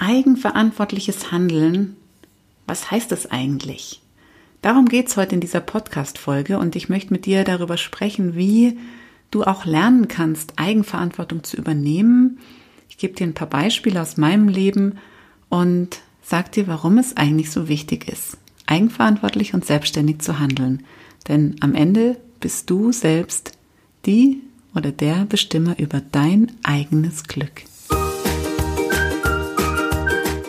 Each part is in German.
Eigenverantwortliches Handeln, was heißt das eigentlich? Darum geht es heute in dieser Podcast-Folge und ich möchte mit dir darüber sprechen, wie du auch lernen kannst, Eigenverantwortung zu übernehmen. Ich gebe dir ein paar Beispiele aus meinem Leben und sag dir, warum es eigentlich so wichtig ist, eigenverantwortlich und selbstständig zu handeln. Denn am Ende bist du selbst die oder der Bestimmer über dein eigenes Glück.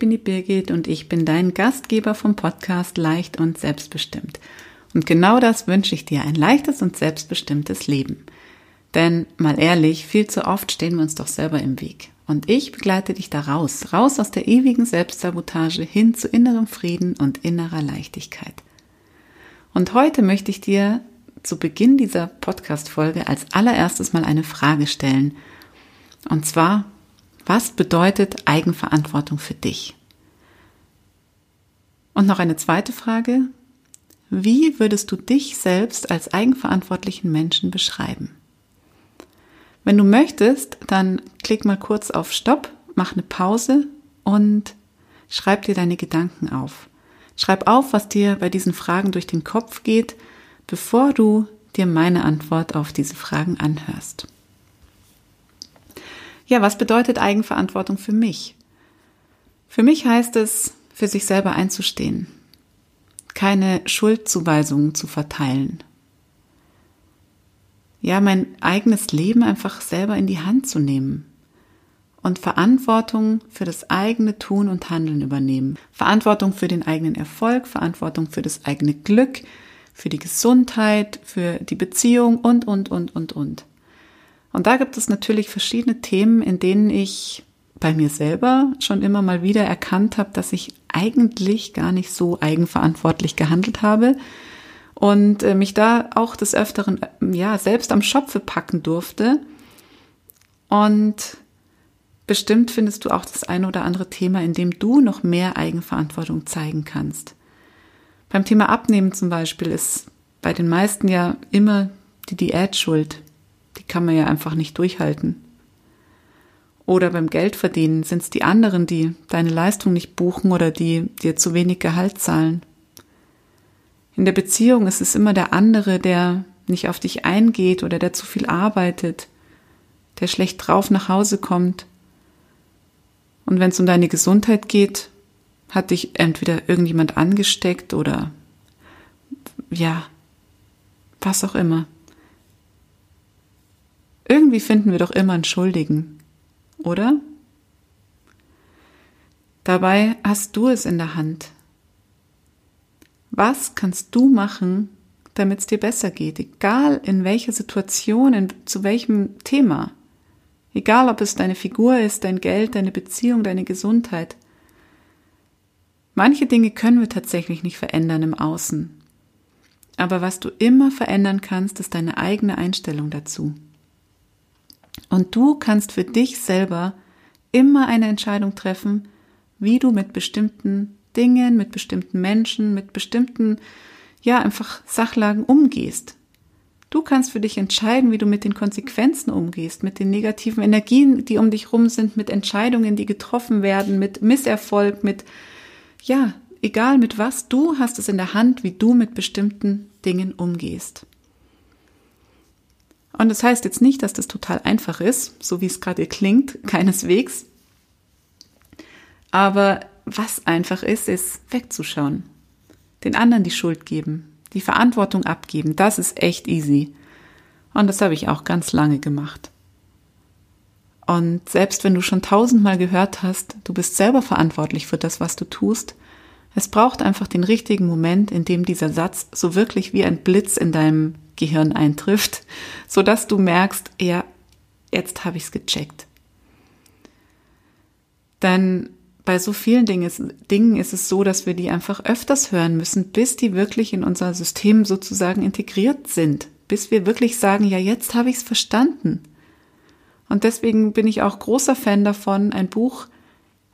Bin die Birgit und ich bin dein Gastgeber vom Podcast Leicht und Selbstbestimmt. Und genau das wünsche ich dir, ein leichtes und selbstbestimmtes Leben. Denn mal ehrlich, viel zu oft stehen wir uns doch selber im Weg. Und ich begleite dich da raus, raus aus der ewigen Selbstsabotage hin zu innerem Frieden und innerer Leichtigkeit. Und heute möchte ich dir zu Beginn dieser Podcast-Folge als allererstes mal eine Frage stellen. Und zwar, was bedeutet Eigenverantwortung für dich? Und noch eine zweite Frage. Wie würdest du dich selbst als eigenverantwortlichen Menschen beschreiben? Wenn du möchtest, dann klick mal kurz auf Stopp, mach eine Pause und schreib dir deine Gedanken auf. Schreib auf, was dir bei diesen Fragen durch den Kopf geht, bevor du dir meine Antwort auf diese Fragen anhörst. Ja, was bedeutet Eigenverantwortung für mich? Für mich heißt es, für sich selber einzustehen, keine Schuldzuweisungen zu verteilen. Ja, mein eigenes Leben einfach selber in die Hand zu nehmen und Verantwortung für das eigene Tun und Handeln übernehmen. Verantwortung für den eigenen Erfolg, Verantwortung für das eigene Glück, für die Gesundheit, für die Beziehung und, und, und, und, und. Und da gibt es natürlich verschiedene Themen, in denen ich bei mir selber schon immer mal wieder erkannt habe, dass ich eigentlich gar nicht so eigenverantwortlich gehandelt habe und äh, mich da auch des Öfteren äh, ja selbst am Schopfe packen durfte. Und bestimmt findest du auch das eine oder andere Thema, in dem du noch mehr Eigenverantwortung zeigen kannst. Beim Thema Abnehmen zum Beispiel ist bei den meisten ja immer die Diät schuld. Die kann man ja einfach nicht durchhalten. Oder beim Geldverdienen sind es die anderen, die deine Leistung nicht buchen oder die dir zu wenig Gehalt zahlen. In der Beziehung ist es immer der andere, der nicht auf dich eingeht oder der zu viel arbeitet, der schlecht drauf nach Hause kommt. Und wenn es um deine Gesundheit geht, hat dich entweder irgendjemand angesteckt oder ja, was auch immer. Irgendwie finden wir doch immer einen Schuldigen, oder? Dabei hast du es in der Hand. Was kannst du machen, damit es dir besser geht, egal in welcher Situation, in, zu welchem Thema? Egal, ob es deine Figur ist, dein Geld, deine Beziehung, deine Gesundheit. Manche Dinge können wir tatsächlich nicht verändern im Außen. Aber was du immer verändern kannst, ist deine eigene Einstellung dazu. Und du kannst für dich selber immer eine Entscheidung treffen, wie du mit bestimmten Dingen, mit bestimmten Menschen, mit bestimmten, ja, einfach Sachlagen umgehst. Du kannst für dich entscheiden, wie du mit den Konsequenzen umgehst, mit den negativen Energien, die um dich rum sind, mit Entscheidungen, die getroffen werden, mit Misserfolg, mit, ja, egal mit was, du hast es in der Hand, wie du mit bestimmten Dingen umgehst. Und das heißt jetzt nicht, dass das total einfach ist, so wie es gerade klingt, keineswegs. Aber was einfach ist, ist wegzuschauen. Den anderen die Schuld geben, die Verantwortung abgeben, das ist echt easy. Und das habe ich auch ganz lange gemacht. Und selbst wenn du schon tausendmal gehört hast, du bist selber verantwortlich für das, was du tust, es braucht einfach den richtigen Moment, in dem dieser Satz so wirklich wie ein Blitz in deinem Gehirn eintrifft, so dass du merkst, ja, jetzt habe ich es gecheckt. Denn bei so vielen Dingen ist es so, dass wir die einfach öfters hören müssen, bis die wirklich in unser System sozusagen integriert sind. Bis wir wirklich sagen, ja, jetzt habe ich es verstanden. Und deswegen bin ich auch großer Fan davon, ein Buch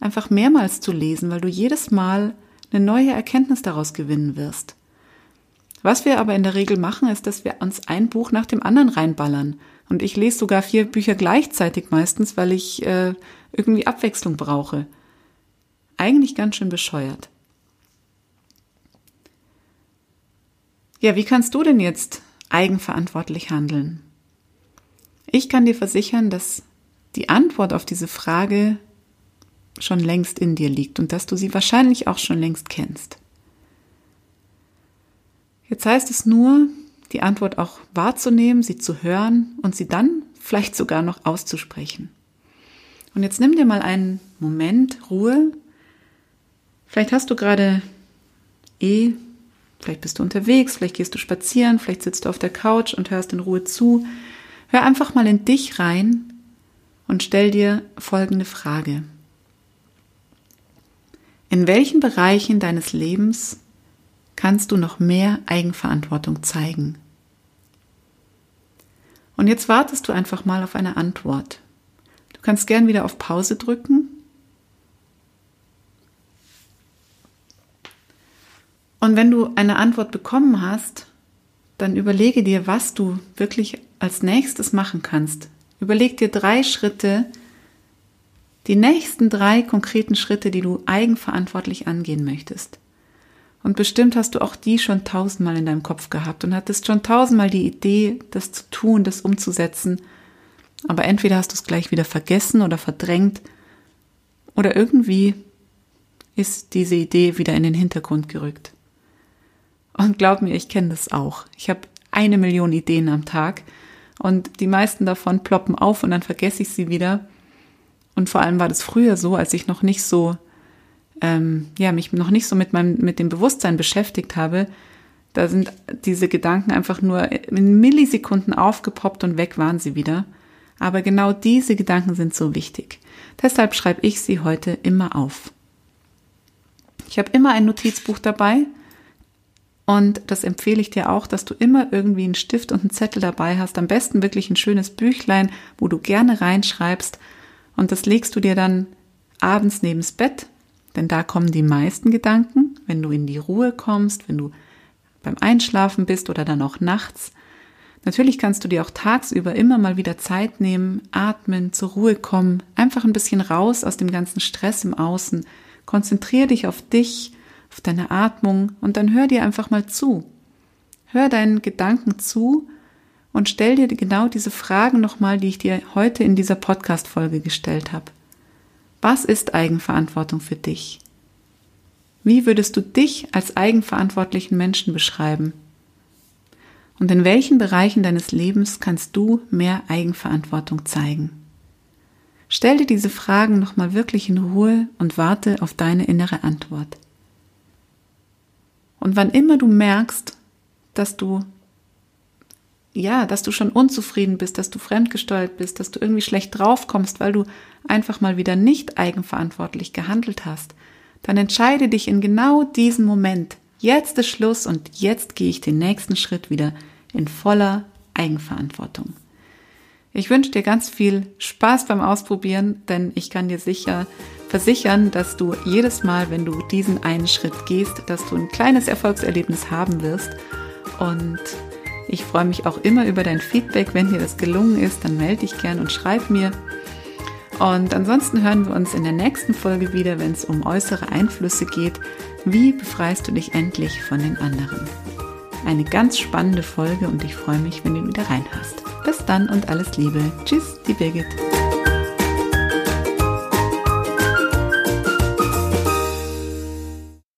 einfach mehrmals zu lesen, weil du jedes Mal eine neue Erkenntnis daraus gewinnen wirst. Was wir aber in der Regel machen, ist, dass wir uns ein Buch nach dem anderen reinballern. Und ich lese sogar vier Bücher gleichzeitig meistens, weil ich äh, irgendwie Abwechslung brauche. Eigentlich ganz schön bescheuert. Ja, wie kannst du denn jetzt eigenverantwortlich handeln? Ich kann dir versichern, dass die Antwort auf diese Frage schon längst in dir liegt und dass du sie wahrscheinlich auch schon längst kennst. Jetzt heißt es nur, die Antwort auch wahrzunehmen, sie zu hören und sie dann vielleicht sogar noch auszusprechen. Und jetzt nimm dir mal einen Moment Ruhe. Vielleicht hast du gerade eh, vielleicht bist du unterwegs, vielleicht gehst du spazieren, vielleicht sitzt du auf der Couch und hörst in Ruhe zu. Hör einfach mal in dich rein und stell dir folgende Frage. In welchen Bereichen deines Lebens kannst du noch mehr Eigenverantwortung zeigen? Und jetzt wartest du einfach mal auf eine Antwort. Du kannst gern wieder auf Pause drücken. Und wenn du eine Antwort bekommen hast, dann überlege dir, was du wirklich als nächstes machen kannst. Überleg dir drei Schritte, die nächsten drei konkreten Schritte, die du eigenverantwortlich angehen möchtest. Und bestimmt hast du auch die schon tausendmal in deinem Kopf gehabt und hattest schon tausendmal die Idee, das zu tun, das umzusetzen. Aber entweder hast du es gleich wieder vergessen oder verdrängt oder irgendwie ist diese Idee wieder in den Hintergrund gerückt. Und glaub mir, ich kenne das auch. Ich habe eine Million Ideen am Tag und die meisten davon ploppen auf und dann vergesse ich sie wieder. Und vor allem war das früher so, als ich noch nicht so, ähm, ja, mich noch nicht so mit meinem, mit dem Bewusstsein beschäftigt habe. Da sind diese Gedanken einfach nur in Millisekunden aufgepoppt und weg waren sie wieder. Aber genau diese Gedanken sind so wichtig. Deshalb schreibe ich sie heute immer auf. Ich habe immer ein Notizbuch dabei und das empfehle ich dir auch, dass du immer irgendwie einen Stift und einen Zettel dabei hast. Am besten wirklich ein schönes Büchlein, wo du gerne reinschreibst. Und das legst du dir dann abends nebens Bett, denn da kommen die meisten Gedanken, wenn du in die Ruhe kommst, wenn du beim Einschlafen bist oder dann auch nachts. Natürlich kannst du dir auch tagsüber immer mal wieder Zeit nehmen, atmen, zur Ruhe kommen, einfach ein bisschen raus aus dem ganzen Stress im Außen. Konzentrier dich auf dich, auf deine Atmung und dann hör dir einfach mal zu. Hör deinen Gedanken zu und stell dir genau diese Fragen nochmal, die ich dir heute in dieser Podcast-Folge gestellt habe. Was ist Eigenverantwortung für dich? Wie würdest du dich als eigenverantwortlichen Menschen beschreiben? Und in welchen Bereichen deines Lebens kannst du mehr Eigenverantwortung zeigen? Stell dir diese Fragen nochmal wirklich in Ruhe und warte auf deine innere Antwort. Und wann immer du merkst, dass du ja, dass du schon unzufrieden bist, dass du fremdgesteuert bist, dass du irgendwie schlecht draufkommst, weil du einfach mal wieder nicht eigenverantwortlich gehandelt hast, dann entscheide dich in genau diesem Moment. Jetzt ist Schluss und jetzt gehe ich den nächsten Schritt wieder in voller Eigenverantwortung. Ich wünsche dir ganz viel Spaß beim Ausprobieren, denn ich kann dir sicher versichern, dass du jedes Mal, wenn du diesen einen Schritt gehst, dass du ein kleines Erfolgserlebnis haben wirst. Und ich freue mich auch immer über dein Feedback. Wenn dir das gelungen ist, dann melde dich gern und schreib mir. Und ansonsten hören wir uns in der nächsten Folge wieder, wenn es um äußere Einflüsse geht. Wie befreist du dich endlich von den anderen? Eine ganz spannende Folge und ich freue mich, wenn du wieder reinhörst. Bis dann und alles Liebe. Tschüss, die Birgit.